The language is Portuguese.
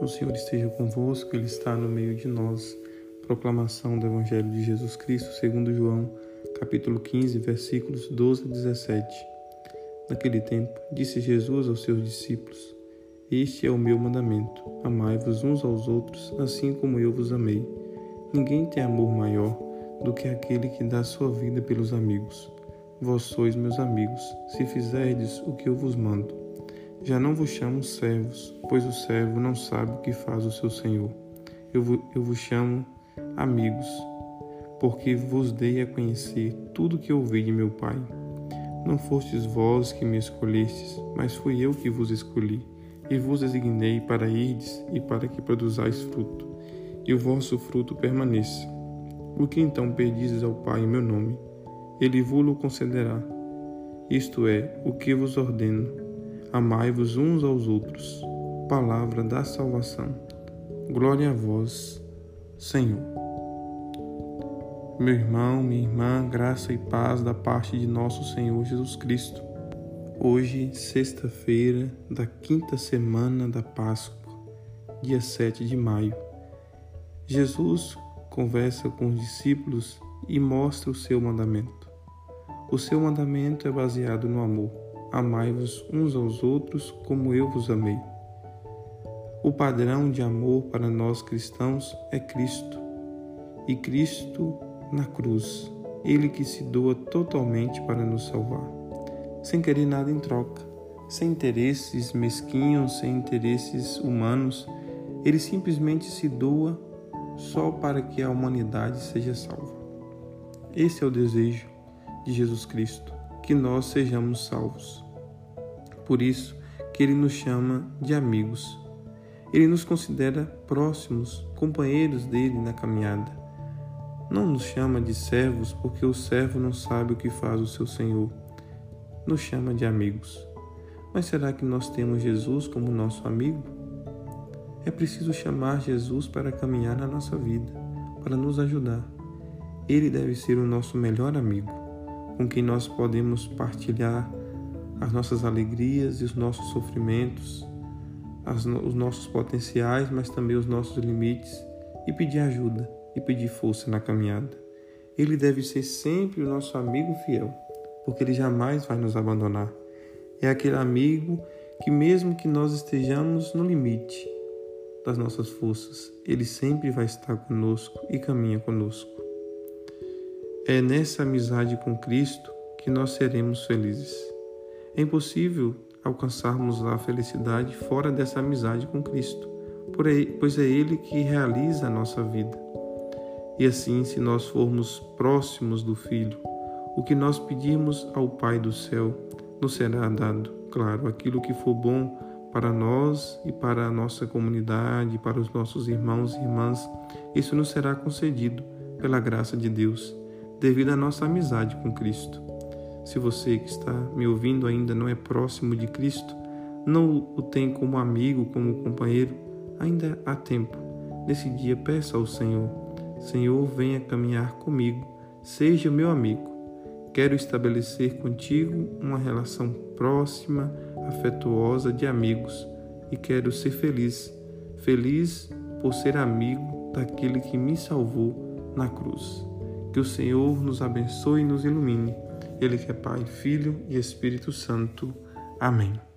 O Senhor esteja convosco, Ele está no meio de nós. Proclamação do Evangelho de Jesus Cristo segundo João, capítulo 15, versículos 12 a 17. Naquele tempo, disse Jesus aos seus discípulos: Este é o meu mandamento: amai-vos uns aos outros, assim como eu vos amei. Ninguém tem amor maior do que aquele que dá sua vida pelos amigos. Vós sois meus amigos, se fizerdes o que eu vos mando. Já não vos chamo servos, pois o servo não sabe o que faz o seu senhor. Eu, eu vos chamo amigos, porque vos dei a conhecer tudo que ouvi de meu Pai. Não fostes vós que me escolhestes, mas fui eu que vos escolhi, e vos designei para irdes e para que produzais fruto, e o vosso fruto permaneça. O que então pedizes ao Pai em meu nome, ele vos-lo concederá. Isto é, o que vos ordeno Amai-vos uns aos outros. Palavra da salvação. Glória a vós, Senhor. Meu irmão, minha irmã, graça e paz da parte de nosso Senhor Jesus Cristo. Hoje, sexta-feira da quinta semana da Páscoa, dia 7 de maio. Jesus conversa com os discípulos e mostra o seu mandamento. O seu mandamento é baseado no amor amai-vos uns aos outros como eu vos amei. O padrão de amor para nós cristãos é Cristo, e Cristo na cruz, Ele que se doa totalmente para nos salvar, sem querer nada em troca, sem interesses mesquinhos, sem interesses humanos, Ele simplesmente se doa só para que a humanidade seja salva. Esse é o desejo de Jesus Cristo que nós sejamos salvos. Por isso que ele nos chama de amigos. Ele nos considera próximos, companheiros dele na caminhada. Não nos chama de servos porque o servo não sabe o que faz o seu senhor. Nos chama de amigos. Mas será que nós temos Jesus como nosso amigo? É preciso chamar Jesus para caminhar na nossa vida, para nos ajudar. Ele deve ser o nosso melhor amigo com quem nós podemos partilhar as nossas alegrias e os nossos sofrimentos, as, os nossos potenciais, mas também os nossos limites e pedir ajuda e pedir força na caminhada. Ele deve ser sempre o nosso amigo fiel, porque ele jamais vai nos abandonar. É aquele amigo que, mesmo que nós estejamos no limite das nossas forças, ele sempre vai estar conosco e caminha conosco. É nessa amizade com Cristo que nós seremos felizes. É impossível alcançarmos a felicidade fora dessa amizade com Cristo, pois é Ele que realiza a nossa vida. E assim, se nós formos próximos do Filho, o que nós pedirmos ao Pai do céu nos será dado. Claro, aquilo que for bom para nós e para a nossa comunidade, para os nossos irmãos e irmãs, isso nos será concedido pela graça de Deus devido à nossa amizade com Cristo. Se você que está me ouvindo ainda não é próximo de Cristo, não o tem como amigo, como companheiro, ainda há tempo. Nesse dia, peça ao Senhor: Senhor, venha caminhar comigo, seja meu amigo. Quero estabelecer contigo uma relação próxima, afetuosa de amigos e quero ser feliz, feliz por ser amigo daquele que me salvou na cruz. Que o Senhor nos abençoe e nos ilumine. Ele que é Pai, Filho e Espírito Santo. Amém.